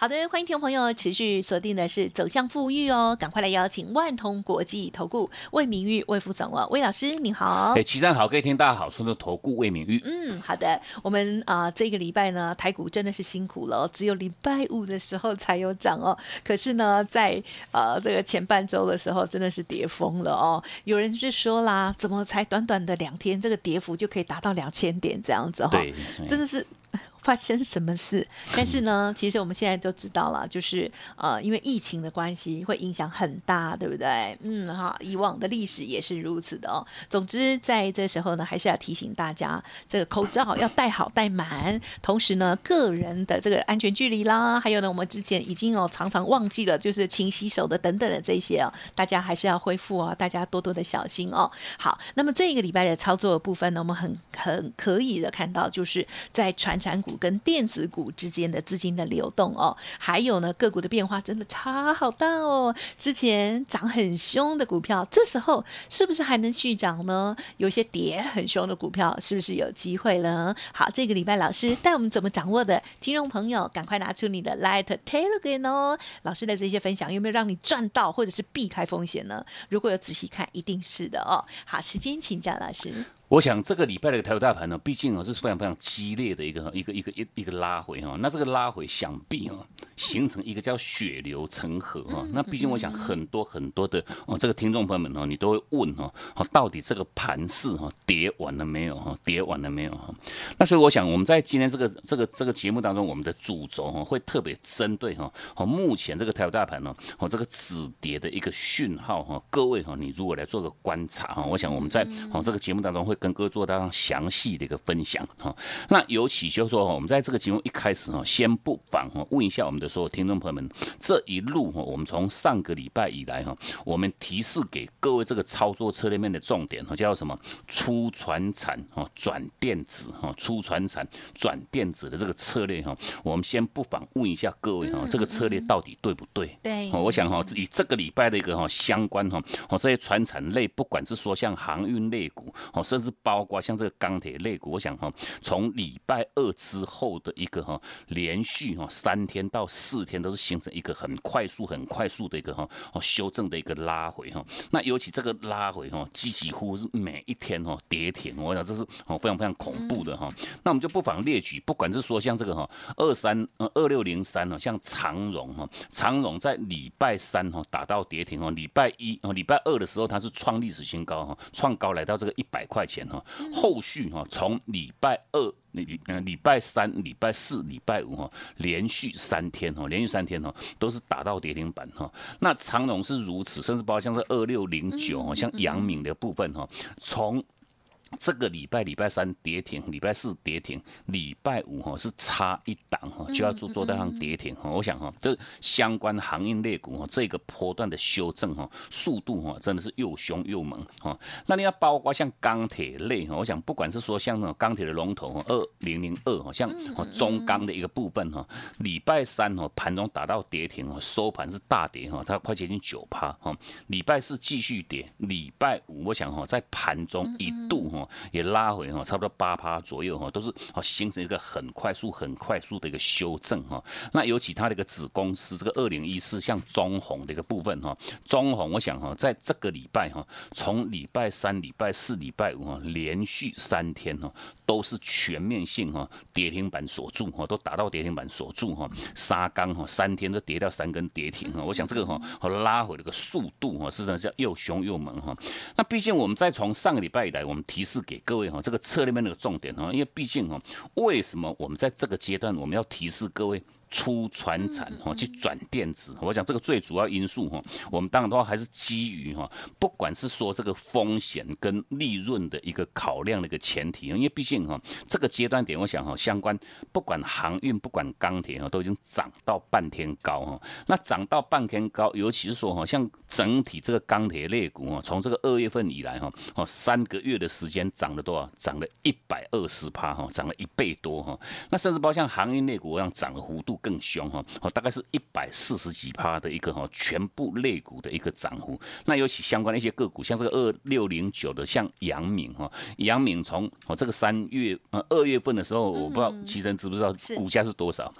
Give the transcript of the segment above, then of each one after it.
好的，欢迎听众朋友持续锁定的是走向富裕哦，赶快来邀请万通国际投顾魏明玉魏副总哦，魏老师你好。哎，齐上好，各位听大家好，说的投顾魏明玉。嗯，好的，我们啊这个礼拜呢台股真的是辛苦了，只有礼拜五的时候才有涨哦，可是呢在呃这个前半周的时候真的是跌疯了哦，有人就说啦，怎么才短短的两天，这个跌幅就可以达到两千点这样子哈？对，真的是。发生什么事？但是呢，其实我们现在都知道了，就是呃，因为疫情的关系，会影响很大，对不对？嗯，哈，以往的历史也是如此的哦。总之，在这时候呢，还是要提醒大家，这个口罩要戴好戴满，同时呢，个人的这个安全距离啦，还有呢，我们之前已经哦常常忘记了，就是勤洗手的等等的这些哦，大家还是要恢复哦，大家多多的小心哦。好，那么这个礼拜的操作部分呢，我们很很可以的看到，就是在传产股。跟电子股之间的资金的流动哦，还有呢个股的变化真的差好大哦。之前涨很凶的股票，这时候是不是还能续涨呢？有些跌很凶的股票，是不是有机会了？好，这个礼拜老师带我们怎么掌握的？听众朋友，赶快拿出你的 Light Telegram 哦。老师的这些分享有没有让你赚到，或者是避开风险呢？如果有仔细看，一定是的哦。好，时间请教老师。我想这个礼拜的台股大盘呢，毕竟啊是非常非常激烈的一个一个一个一一个拉回哈。那这个拉回想必啊形成一个叫血流成河哈。那毕竟我想很多很多的哦这个听众朋友们哦，你都会问哈，到底这个盘势哈跌完了没有哈？跌完了没有哈？那所以我想我们在今天这个这个这个节目当中，我们的主轴哈会特别针对哈哦目前这个台股大盘呢哦这个止跌的一个讯号哈，各位哈你如果来做个观察哈，我想我们在哦这个节目当中会。跟各位做到详细的一个分享哈，那尤其就是说，我们在这个节目一开始哈，先不妨哈问一下我们的所有听众朋友们，这一路哈，我们从上个礼拜以来哈，我们提示给各位这个操作策略面的重点哈，叫什么？出船产哈，转电子哈，出船产转电子的这个策略哈，我们先不妨问一下各位哈，这个策略到底对不对？对，我想哈，以这个礼拜的一个哈相关哈，哦这些船产类，不管是说像航运类股哦，甚至包括像这个钢铁类股，我想哈，从礼拜二之后的一个哈连续哈三天到四天，都是形成一个很快速、很快速的一个哈哦修正的一个拉回哈。那尤其这个拉回哈，几乎是每一天哈跌停，我想这是哦非常非常恐怖的哈。那我们就不妨列举，不管是说像这个哈二三二六零三哦，像长荣哈，长荣在礼拜三哈打到跌停哦，礼拜一哦礼拜二的时候它是创历史新高哈，创高来到这个一百块钱。哈，后续哈，从礼拜二、礼礼拜三、礼拜四、礼拜五哈，连续三天哈，连续三天哈，都是打到跌停板哈。那长龙是如此，甚至包括像是二六零九哈，像阳明的部分哈，从这个礼拜礼拜三跌停，礼拜四跌停，礼拜五哈是差一档哈就要做做到上跌停哈。我想哈，这相关行业类股哈，这个波段的修正哈，速度哈真的是又凶又猛哈。那你要包括像钢铁类哈，我想不管是说像那种钢铁的龙头二零零二哈，像中钢的一个部分哈，礼拜三哈盘中打到跌停哈，收盘是大跌哈，它快接近九趴哈。礼拜四继续跌，礼拜五我想哈在盘中一度哈。也拉回哈，差不多八趴左右哈，都是哦形成一个很快速、很快速的一个修正哈。那尤其他的一个子公司这个二零一四像中红的一个部分哈，中红我想哈，在这个礼拜哈，从礼拜三、礼拜四、礼拜五哈，连续三天哈，都是全面性哈跌停板锁住哈，都达到跌停板锁住哈，沙钢哈三天都跌掉三根跌停哈。我想这个哈拉回这个速度哈，实际上是又凶又猛哈。那毕竟我们再从上个礼拜以来，我们提示给各位哈，这个策略面的重点哈，因为毕竟哈，为什么我们在这个阶段我们要提示各位出船产哈，去转电子。我想这个最主要因素哈，我们当然的话还是基于哈，不管是说这个风险跟利润的一个考量的一个前提，因为毕竟哈这个阶段点，我想哈相关不管航运不管钢铁哈都已经涨到半天高哈，那涨到半天高，尤其是说哈像整体这个钢铁类股哈，从这个二月份以来哈，哦三个月的时间涨了多少？涨了一百二十趴哈，涨了一倍多哈，那甚至包括像航运类股一样涨的幅度更凶哈，哦大概是一百四十几趴的一个哈全部类股的一个涨幅。那尤其相关的一些个股，像这个二六零九的像杨敏哈，杨敏从哦这个三月呃二月份的时候，我不知道齐生知不知道股价是多少？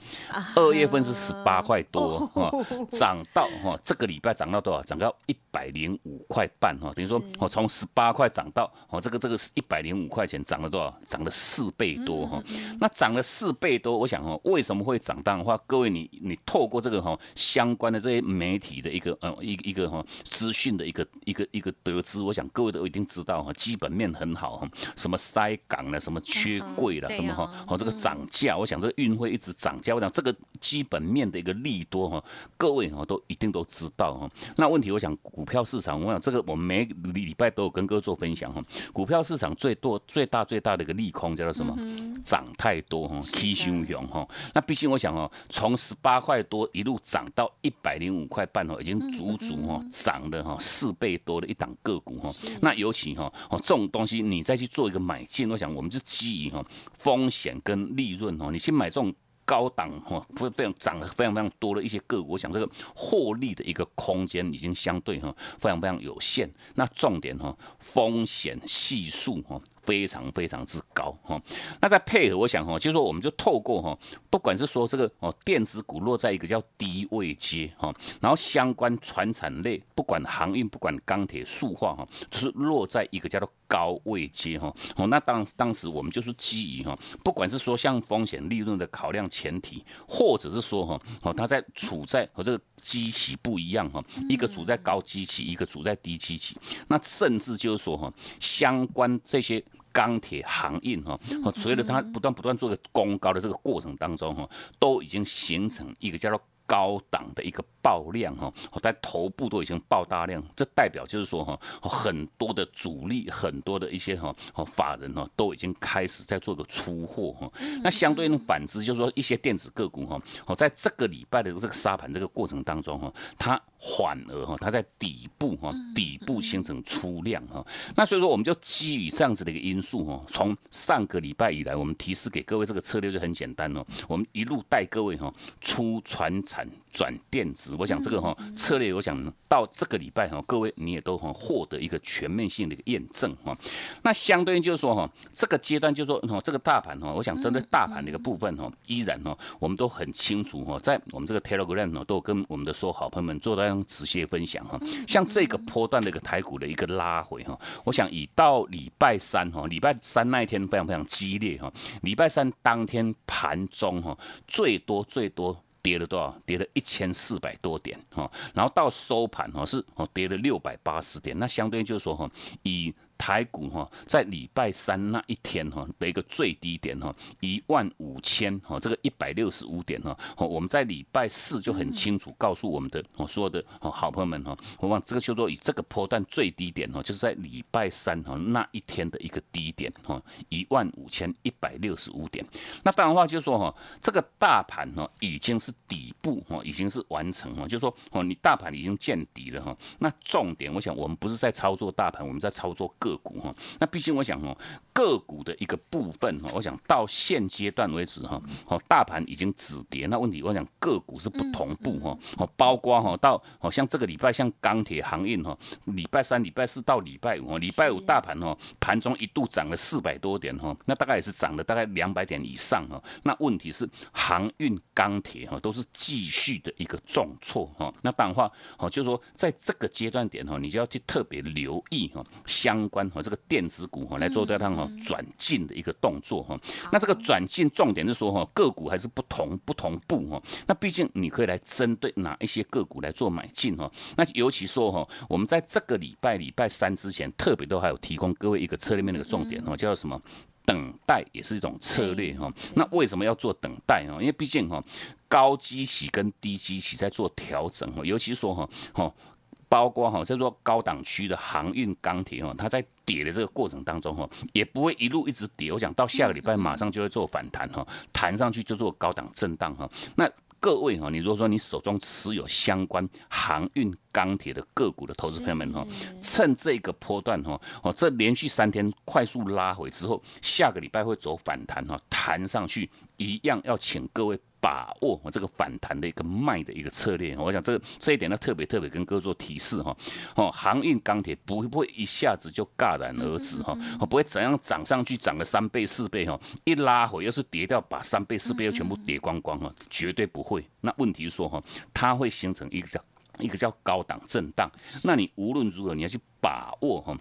二月份是十八块多哈，涨到哈这个礼拜涨到多少？涨到一百零五块半哈，等于说哦从十八块涨到哦这个这个是一百零五块钱，涨了多少？涨了四倍多哈。那涨了四倍多，我想哦为什么会涨？当的话，各位你你透过这个哈相关的这些媒体的一个呃一一个哈资讯的一个一个一个得知，我想各位都一定知道哈，基本面很好哈，什么塞港了，什么缺柜了，什么哈哦这个涨价，我想这个运会一直涨价，我想这个基本面的一个利多哈，各位哈都一定都知道哈。那问题我想股票市场，我想这个我们每礼拜都有跟各位做分享哈，股票市场最多最大最大的一个利空叫做什么？涨太多哈，起汹涌哈。那毕竟我想哦，从十八块多一路涨到一百零五块半哦，已经足足哈涨了哈四倍多的一档个股哈。那尤其哈哦这种东西你再去做一个买进，我想我们是基于哈风险跟利润哦，你去买这种。高档哈，不是非常涨得非常非常多的一些个股，我想这个获利的一个空间已经相对哈非常非常有限。那重点哈，风险系数哈非常非常之高哈。那再配合，我想哈，就是说我们就透过哈，不管是说这个哦电子股落在一个叫低位阶哈，然后相关船产类，不管航运，不管钢铁、塑化哈，都是落在一个叫做高位阶哈。哦，那当当时我们就是基于哈，不管是说像风险利润的考量。前提，或者是说哈，哦，它在处在和这个机器不一样哈，一个处在高机器，一个处在低机器，那甚至就是说哈，相关这些钢铁行业哈，随着它不断不断做个攻高的这个过程当中哈，都已经形成一个叫做高档的一个。爆量哈，在头部都已经爆大量，这代表就是说哈，很多的主力，很多的一些哈法人哈，都已经开始在做个出货哈。那相对应反之，就是说一些电子个股哈，哦，在这个礼拜的这个沙盘这个过程当中哈，它反而哈，它在底部哈，底部形成出量哈。那所以说，我们就基于这样子的一个因素哈，从上个礼拜以来，我们提示给各位这个策略就很简单哦，我们一路带各位哈，出船产转电子。我想这个哈策略，我想到这个礼拜哈，各位你也都哈获得一个全面性的一个验证哈。那相对应就是说哈，这个阶段就是说哈，这个大盘哈，我想针对大盘的一个部分哈，依然哈，我们都很清楚哈，在我们这个 Telegram 呢，都跟我们的所有好朋友们做到仔细分享哈。像这个波段的一个台股的一个拉回哈，我想以到礼拜三哈，礼拜三那一天非常非常激烈哈，礼拜三当天盘中哈，最多最多。跌了多少？跌了一千四百多点哈，然后到收盘哈是哦跌了六百八十点，那相对就是说哈以。台股哈，在礼拜三那一天哈的一个最低点哈，一万五千哈，这个一百六十五点哈，我们在礼拜四就很清楚告诉我们的我说的好朋友们哈，我往这个就说以这个波段最低点哈，就是在礼拜三哈那一天的一个低点哈，一万五千一百六十五点。那当然话就是说哈，这个大盘哈已经是底部哈，已经是完成哈，就是说哦，你大盘已经见底了哈。那重点，我想我们不是在操作大盘，我们在操作个。个股哈，那毕竟我想哦，个股的一个部分哈，我想到现阶段为止哈，哦，大盘已经止跌，那问题我想个股是不同步哈，哦，包括哈到哦像这个礼拜像钢铁航运哈，礼拜三、礼拜四到礼拜五，礼拜五大盘哈盘中一度涨了四百多点哈，那大概也是涨了大概两百点以上哈，那问题是航运、钢铁哈都是继续的一个重挫哈，那当然话哦，就是说在这个阶段点哈，你就要去特别留意哈相关。和这个电子股哈来做这趟哈转进的一个动作哈，那这个转进重点是说哈个股还是不同不同步哈，那毕竟你可以来针对哪一些个股来做买进哈，那尤其说哈，我们在这个礼拜礼拜三之前特别都还有提供各位一个策略面的一个重点哈，叫做什么？等待也是一种策略哈。那为什么要做等待呢？因为毕竟哈，高基期跟低基期在做调整哈，尤其说哈，哈，包括哈，在做高档区的航运、钢铁哈，它在跌的这个过程当中哈，也不会一路一直跌。我想到下个礼拜马上就会做反弹哈，弹上去就做高档震荡哈。那各位哈，你如果说你手中持有相关航运、钢铁的个股的投资朋友们哈，趁这个波段哈，哦，这连续三天快速拉回之后，下个礼拜会走反弹哈，弹上去一样要请各位。把握我这个反弹的一个卖的一个策略，我想这个这一点呢特别特别跟各位做提示哈。哦，航运钢铁不会不会一下子就戛然而止哈，不会怎样涨上去涨了三倍四倍哈，一拉回又是跌掉，把三倍四倍又全部跌光光哈，绝对不会。那问题是说哈，它会形成一个叫一个叫高档震荡，那你无论如何你要去把握哈。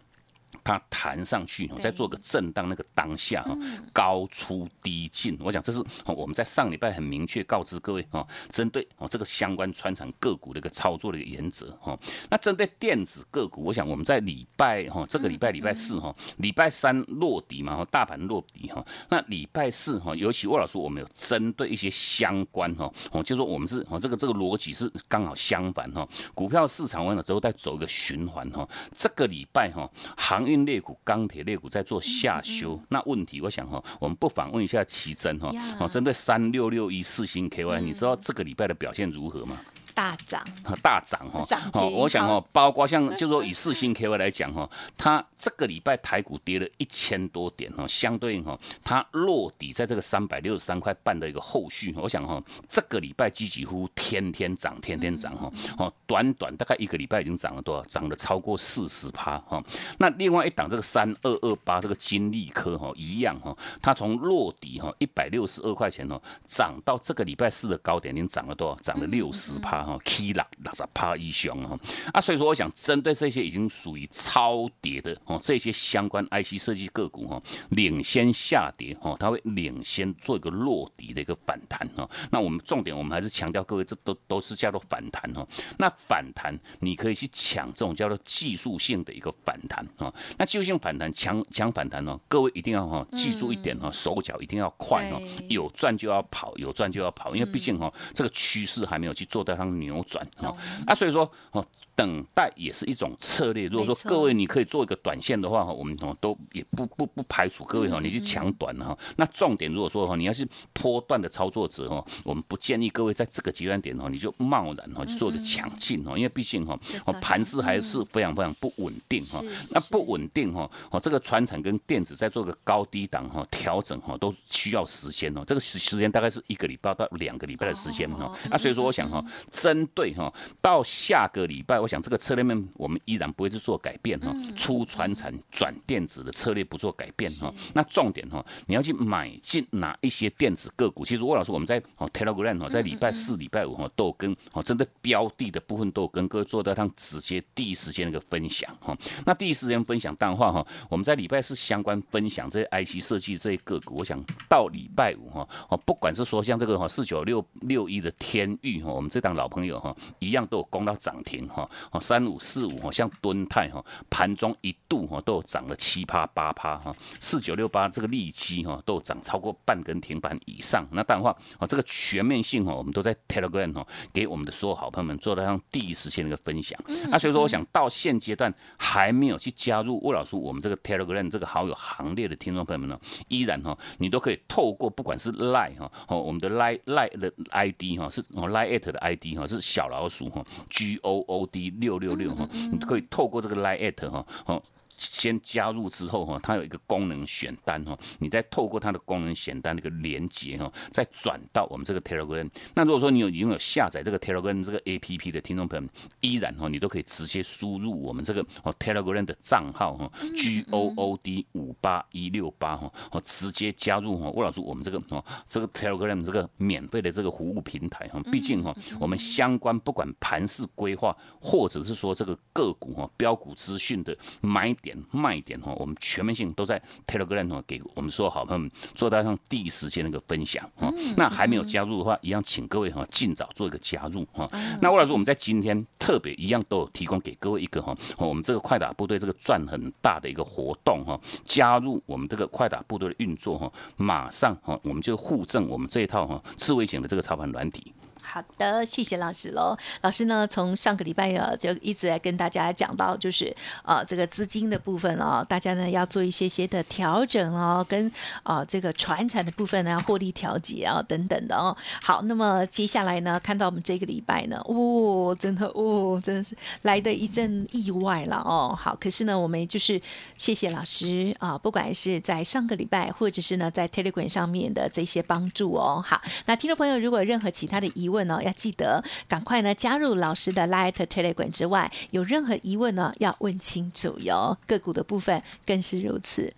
它弹上去，再做个震荡，那个当下哈，高出低进。我想这是我们在上礼拜很明确告知各位哈，针对哦这个相关穿产个股的一个操作的一个原则哈。那针对电子个股，我想我们在礼拜哈这个礼拜礼拜四哈，礼拜三落底嘛，大盘落底哈。那礼拜四哈，尤其沃老师我们有针对一些相关哈，哦就说我们是哦这个这个逻辑是刚好相反哈。股票市场完了之后再走一个循环哈。这个礼拜哈航。运裂股、钢铁裂股在做下修，那问题我想哈，我们不妨问一下奇珍哈，哦，针对三六六一四星 KY，你知道这个礼拜的表现如何吗？大涨，大涨哈，好，我想哦，包括像就说以四星 KY 来讲哈，它这个礼拜台股跌了一千多点哈，相对应哈，它落底在这个三百六十三块半的一个后续，我想哈，这个礼拜几几乎天天涨，天天涨哈，哦，短短大概一个礼拜已经涨了多少？涨了超过四十趴哈。那另外一档这个三二二八这个金利科哈，一样哈，它从落底哈一百六十二块钱哦，涨到这个礼拜四的高点，已经涨了多少？涨了六十趴。K 啦，六十趴以上哦，啊，所以说我想针对这些已经属于超跌的哦，这些相关 IC 设计个股哈，领先下跌哦，它会领先做一个落底的一个反弹哦。那我们重点，我们还是强调各位，这都都是叫做反弹哦。那反弹你可以去抢这种叫做技术性的一个反弹哦。那技术性反弹强强反弹哦，各位一定要哈记住一点哦，手脚一定要快哦，有赚就要跑，有赚就要跑，因为毕竟哈这个趋势还没有去做到上。扭转啊，那所以说哦。等待也是一种策略。如果说各位你可以做一个短线的话哈，我们哦都也不不不排除各位哈，你去抢短哈。那重点如果说哈，你要是波段的操作者哈，我们不建议各位在这个阶段点哈，你就贸然哈去做个抢进哈，因为毕竟哈，盘势还是非常非常不稳定哈。那不稳定哈，哦这个船产跟电子在做个高低档哈调整哈，都需要时间哦。这个时时间大概是一个礼拜到两个礼拜的时间哈。那所以说我想哈，针对哈到下个礼拜我。讲这个策略面，我们依然不会去做改变哈，出传产转电子的策略不做改变哈。那重点哈，你要去买进哪一些电子个股？其实魏老师我们在哦 Telegram 哦，在礼拜四、礼拜五哈都跟哦针对标的的部分都跟各位做到上直接第一时间的一个分享哈。那第一时间分享淡化哈，我们在礼拜四相关分享这些 IC 设计这些个股，我想到礼拜五哈哦，不管是说像这个哈四九六六一的天域哈，我们这档老朋友哈，一样都有攻到涨停哈。哦，三五四五哈，像敦泰哈，盘中一度哈都有涨了七趴八趴哈，四九六八这个利基哈都有涨超过半根停板以上。那当然话哦，这个全面性哈，我们都在 Telegram 哈给我们的所有好朋友们做到像第一时间的一个分享。那所以说，我想到现阶段还没有去加入魏老师我们这个 Telegram 这个好友行列的听众朋友们呢，依然哈，你都可以透过不管是 Line 哈哦，我们的 Line Line 的 ID 哈是哦 Line at 的 ID 哈是小老鼠哈 G O O D。六六六哈，你可以透过这个 line at 哈，哦。先加入之后哈，它有一个功能选单哈，你再透过它的功能选单那个连接哈，再转到我们这个 Telegram。那如果说你有已经有下载这个 Telegram 这个 APP 的听众朋友，依然哈，你都可以直接输入我们这个哦 Telegram 的账号哈，G O O D 五八一六八哈，哦直接加入哈，魏老师我们这个哦这个 Telegram 这个免费的这个服务平台哈，毕竟哈我们相关不管盘势规划或者是说这个个股哈标股资讯的买点。点、卖点哈，我们全面性都在 Telegram 哈给我们说好朋友们做到上第一时间那个分享哈。那还没有加入的话，一样请各位哈尽早做一个加入哈。那魏老师，我们在今天特别一样都有提供给各位一个哈，我们这个快打部队这个赚很大的一个活动哈，加入我们这个快打部队的运作哈，马上哈我们就互赠我们这一套哈刺猬型的这个操盘软体。好的，谢谢老师喽。老师呢，从上个礼拜啊，就一直在跟大家讲到，就是啊，这个资金的部分哦，大家呢要做一些些的调整哦，跟啊这个传产的部分呢，获利调节啊等等的哦。好，那么接下来呢，看到我们这个礼拜呢，哦，真的哦，真的是来的一阵意外了哦。好，可是呢，我们就是谢谢老师啊，不管是在上个礼拜，或者是呢在 Telegram 上面的这些帮助哦。好，那听众朋友如果有任何其他的疑问，呢，要记得赶快呢加入老师的 Light Telegram 之外，有任何疑问呢要问清楚哟。个股的部分更是如此。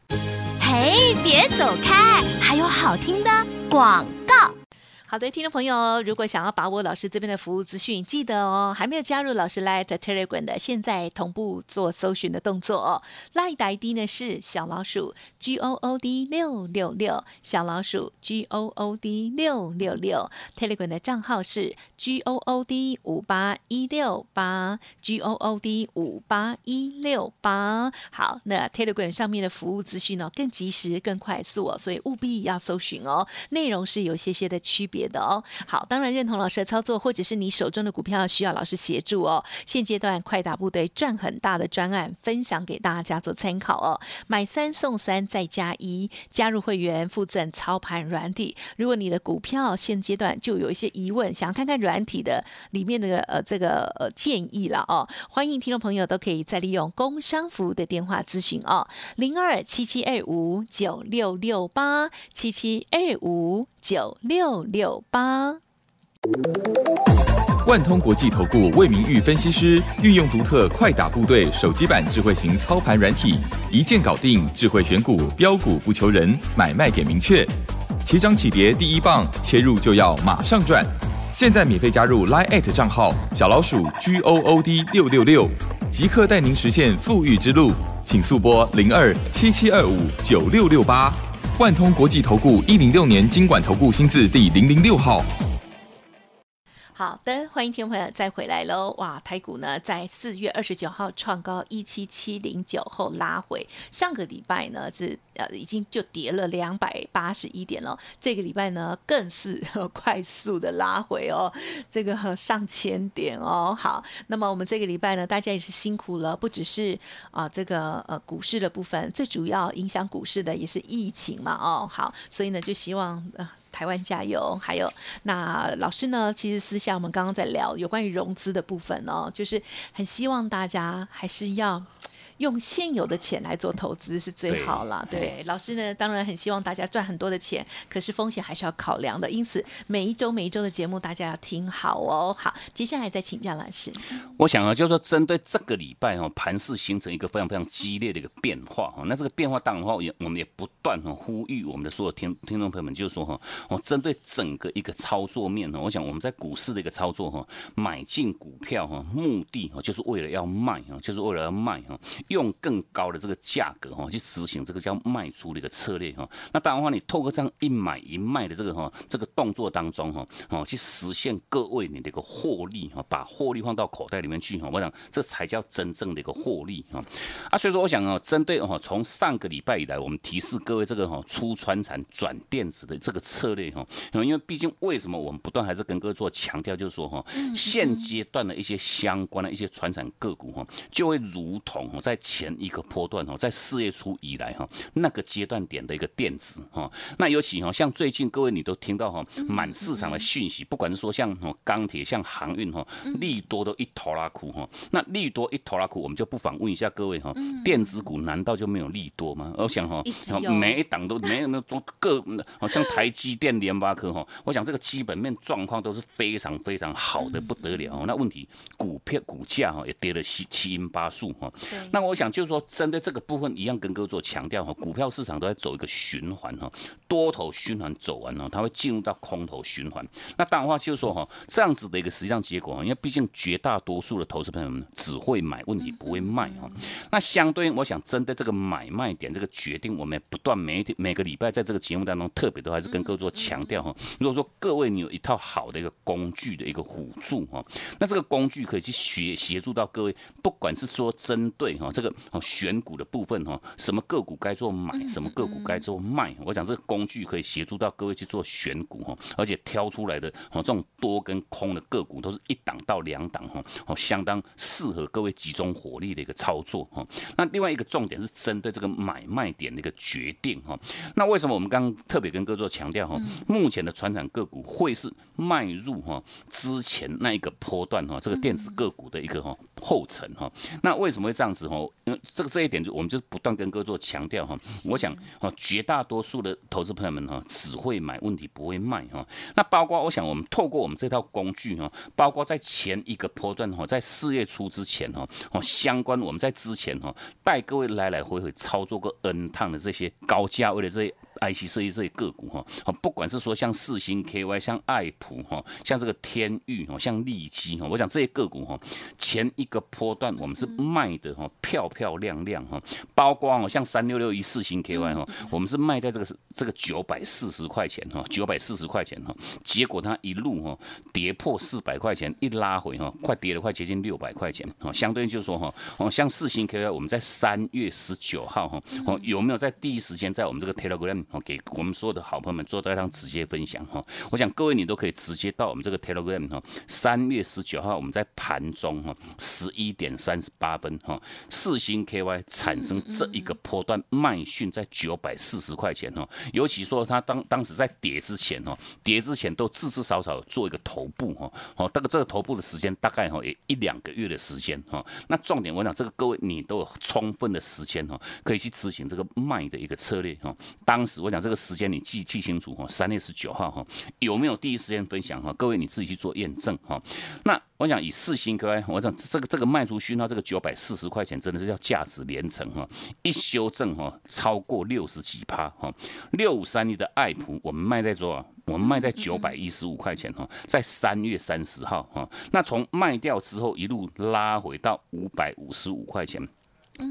嘿，别走开，还有好听的广告。好的，听众朋友，如果想要把握老师这边的服务资讯，记得哦，还没有加入老师 Light Telegram 的，现在同步做搜寻的动作哦。Light ID 呢是小老鼠 G O O D 六六六，小老鼠 G O O D 六六六。Telegram 的账号是 G O O D 五八一六八 G O O D 五八一六八。好，那 Telegram 上面的服务资讯呢更及时、更快速哦，所以务必要搜寻哦。内容是有些些的区别。的哦，好，当然认同老师的操作，或者是你手中的股票需要老师协助哦。现阶段快打部队赚很大的专案，分享给大家做参考哦。买三送三再加一，加入会员附赠操盘软体。如果你的股票现阶段就有一些疑问，想要看看软体的里面的呃这个呃建议了哦，欢迎听众朋友都可以再利用工商服务的电话咨询哦，零二七七二五九六六八七七二五九六六。八万通国际投顾魏明玉分析师运用独特快打部队手机版智慧型操盘软体，一键搞定智慧选股标股不求人，买卖点明确，起涨起跌第一棒，切入就要马上赚。现在免费加入 Line at 账号小老鼠 G O O D 六六六，即刻带您实现富裕之路，请速拨零二七七二五九六六八。万通国际投顾一零六年经管投顾新字第零零六号。好的，欢迎听众朋友再回来喽！哇，台股呢在四月二十九号创高一七七零九后拉回，上个礼拜呢是呃已经就跌了两百八十一点了，这个礼拜呢更是快速的拉回哦，这个上千点哦。好，那么我们这个礼拜呢，大家也是辛苦了，不只是啊这个呃股市的部分，最主要影响股市的也是疫情嘛哦。好，所以呢就希望呃。台湾加油！还有那老师呢？其实私下我们刚刚在聊有关于融资的部分哦，就是很希望大家还是要。用现有的钱来做投资是最好了。对，老师呢，当然很希望大家赚很多的钱，可是风险还是要考量的。因此，每一周每一周的节目大家要听好哦。好，接下来再请教老师。我想啊，就是说针对这个礼拜哦，盘势形成一个非常非常激烈的一个变化哈。那这个变化当然话，也我们也不断哈呼吁我们的所有听听众朋友们，就是说哈，我针对整个一个操作面呢，我想我们在股市的一个操作哈，买进股票哈，目的哈就是为了要卖哈，就是为了要卖哈。用更高的这个价格哈，去实行这个叫卖出的一个策略哈。那当然话，你透过这样一买一卖的这个哈，这个动作当中哈，哦，去实现各位你的一个获利哈，把获利放到口袋里面去哈。我想这才叫真正的一个获利哈。啊，所以说我想啊，针对哦，从上个礼拜以来，我们提示各位这个哈，出川产转电子的这个策略哈，因为毕竟为什么我们不断还是跟各位做强调，就是说哈，现阶段的一些相关的一些传产个股哈，就会如同在前一个波段哦，在四月初以来哈，那个阶段点的一个电子哈，那尤其哈，像最近各位你都听到哈，满市场的讯息，不管是说像钢铁、像航运哈，利多都一头拉苦哈，那利多一头拉苦，我们就不妨问一下各位哈，电子股难道就没有利多吗？我想哈，每一档都没有那都各，好像台积电、联发科哈，我想这个基本面状况都是非常非常好的不得了。那问题股票股价哈也跌了七七阴八数哈，那。那我想就是说，针对这个部分，一样跟各位做强调哈，股票市场都在走一个循环哈，多头循环走完了，它会进入到空头循环。那当然话就是说哈，这样子的一个实际上结果，因为毕竟绝大多数的投资朋友们只会买，问题不会卖哈。那相对应，我想针对这个买卖点这个决定，我们不断每天每个礼拜在这个节目当中，特别都还是跟各位做强调哈。如果说各位你有一套好的一个工具的一个辅助哈，那这个工具可以去协协助到各位，不管是说针对哈这个选股的部分哈，什么个股该做买，什么个股该做卖，我想这个工具可以协助到各位去做选股哈，而且挑出来的哦这种多跟空的个股都是一档到两档哈，哦相当适合各位集中火力的一个操作哈。那另外一个重点是针对这个买卖点的一个决定哈。那为什么我们刚刚特别跟各位做强调哈？目前的船产个股会是迈入哈之前那一个波段哈，这个电子个股的一个哈后尘哈。那为什么会这样子哈？因为这个这一点就我们就是不断跟各位做强调哈。我想哦，绝大多数的投资朋友们哈，只会买，问题不会卖哈。那包括我想我们透过我们这套工具哈，包括在前一个波段哈，在四月初之前哈，哦相关我们在之前哈，带各位来来回回操作过 N 趟的这些高价位的这些。IC 设计这些个股哈，不管是说像四星 KY、像爱普哈、像这个天域哈、像利基哈，我想这些个股哈，前一个波段我们是卖的哈，漂漂亮亮哈，包括哦像三六六一四星 KY 哈，我们是卖在这个是这个九百四十块钱哈，九百四十块钱哈，结果它一路哈跌破四百块钱，一拉回哈，快跌了快接近六百块钱哈，相对就是说哈，哦像四星 KY，我们在三月十九号哈，哦有没有在第一时间在我们这个 Telegram？哦，给我们所有的好朋友们做到一趟直接分享哈，我想各位你都可以直接到我们这个 Telegram 哈，三月十九号我们在盘中哈，十一点三十八分哈，四星 KY 产生这一个波段卖讯在九百四十块钱哈，尤其说它当当时在跌之前哈，跌之前都至至少少做一个头部哈，哦，这个这个头部的时间大概哈也一两个月的时间哈，那重点我想这个各位你都有充分的时间哈，可以去执行这个卖的一个策略哈，当时。我讲这个时间你记记清楚哈，三月十九号哈，有没有第一时间分享哈？各位你自己去做验证哈。那我想以四星 KY，我讲这个这个卖出讯号这个九百四十块钱这真的是叫价值连城哈，一修正哈超过六十几趴哈。六五三一的爱普我们卖在多少？我们卖在九百一十五块钱哈，在三月三十号哈，那从卖掉之后一路拉回到五百五十五块钱。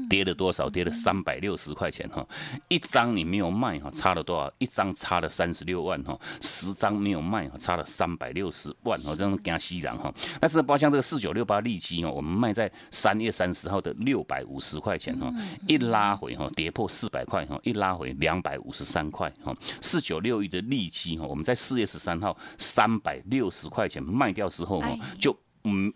跌了多少？跌了三百六十块钱哈，一张你没有卖哈，差了多少？一张差了三十六万哈，十张没有卖哈，差了三百六十万哈，这种惊西人哈。但是包括像这个四九六八利基哦，我们卖在三月三十号的六百五十块钱哈，一拉回哈，跌破四百块哈，一拉回两百五十三块哈。四九六一的利基哈，我们在四月十三号三百六十块钱卖掉之后哈，就嗯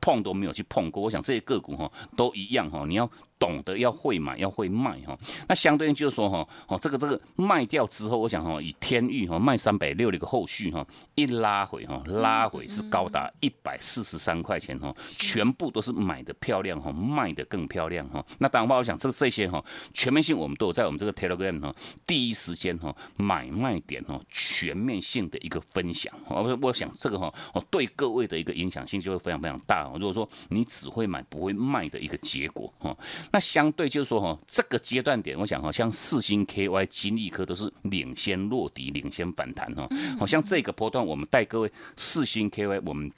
碰都没有去碰过。我想这些个股哈都一样哈，你要。懂得要会买，要会卖哈。那相对应就是说哈，哦，这个这个卖掉之后，我想哈，以天域哈卖三百六的一个后续哈，一拉回哈，拉回是高达一百四十三块钱哈，全部都是买的漂亮哈，卖的更漂亮哈。那当然话，我想这这些哈，全面性我们都有在我们这个 Telegram 哈，第一时间哈买卖点哈，全面性的一个分享。我我想这个哈，哦对各位的一个影响性就会非常非常大。啊如果说你只会买不会卖的一个结果哈。那相对就是说哈，这个阶段点，我想哈，像四星 KY、金立科都是领先落底、领先反弹哈。好像这个波段，我们带各位四星 KY，我们。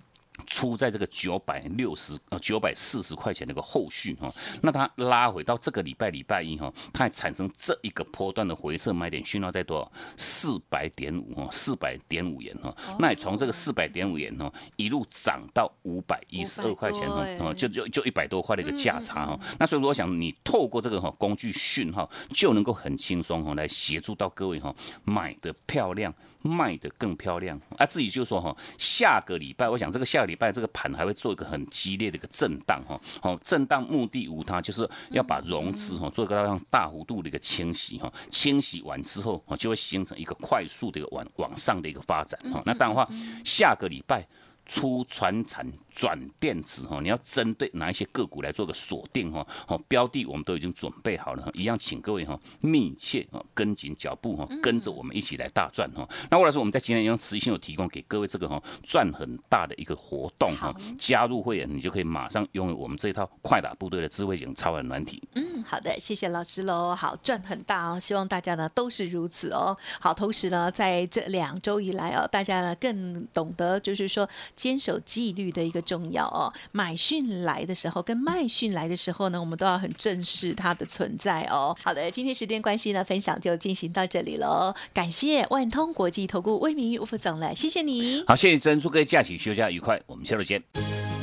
出在这个九百六十呃九百四十块钱的一个后续哈，那它拉回到这个礼拜礼拜一哈，它还产生这一个波段的回撤买点讯号在多少？四百点五哈，四百点五元哈，那也从这个四百点五元哈一路涨到五百一十二块钱哈，就就就一百多块的一个价差哈。那所以我想你透过这个哈工具讯号，就能够很轻松哈来协助到各位哈买的漂亮。卖的更漂亮啊！自己就说哈，下个礼拜我想这个下个礼拜在这个盘还会做一个很激烈的一个震荡哈。哦，震荡目的无他，就是要把融资哈做一个让大幅度的一个清洗哈。清洗完之后啊，就会形成一个快速的一个往往上的一个发展哈。那当然话，下个礼拜出船产转电子哈，你要针对哪一些个股来做个锁定哈？好，标的我们都已经准备好了，一样请各位哈密切啊跟紧脚步哈，跟着我们一起来大赚哈。那或者说我们在今天用持续性有提供给各位这个哈赚很大的一个活动哈，加入会员你就可以马上拥有我们这一套快打部队的智慧型超人软体。嗯，好的，谢谢老师喽。好，赚很大哦，希望大家呢都是如此哦。好，同时呢，在这两周以来哦，大家呢更懂得就是说坚守纪律的一个重要哦。买讯来的时候跟卖讯来的时候呢，我们都要很正视它的存在哦。好的，今天时间关系呢，分享就进行到这里喽。感谢万通国际投顾魏明玉副总了，谢谢你。好，谢谢珍，祝各位假期休假愉快，我们下周见。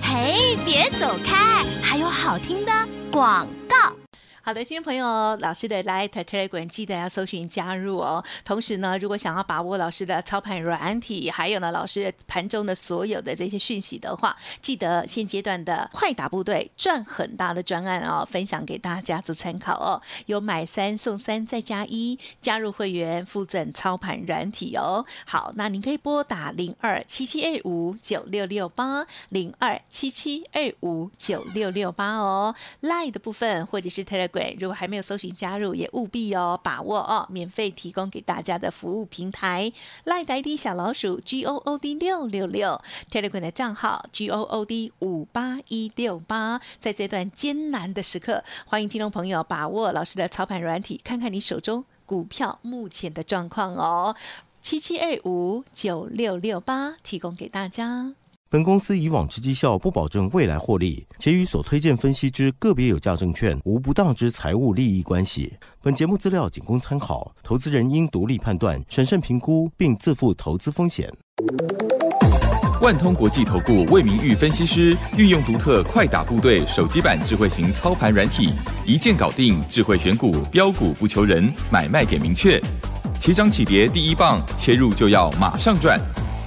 嘿，别走开，还有好听的广告。好的，听众朋友，老师的 Light Telegram 记得要搜寻加入哦。同时呢，如果想要把握老师的操盘软体，还有呢老师盘中的所有的这些讯息的话，记得现阶段的快打部队赚很大的专案哦，分享给大家做参考哦。有买三送三再加一，加入会员附赠操盘软体哦。好，那您可以拨打零二七七二五九六六八零二七七二五九六六八哦。Light 的部分或者是 Telegram。如果还没有搜寻加入，也务必哦把握哦，免费提供给大家的服务平台。赖呆的小老鼠 G O O D 六六六，Telegram 的账号 G O O D 五八一六八。在这段艰难的时刻，欢迎听众朋友把握老师的操盘软体，看看你手中股票目前的状况哦。七七二五九六六八，提供给大家。本公司以往之绩效不保证未来获利，且与所推荐分析之个别有价证券无不当之财务利益关系。本节目资料仅供参考，投资人应独立判断、审慎评估，并自负投资风险。万通国际投顾魏明玉分析师运用独特快打部队手机版智慧型操盘软体，一键搞定智慧选股，标股不求人，买卖点明确，起涨起跌第一棒，切入就要马上赚。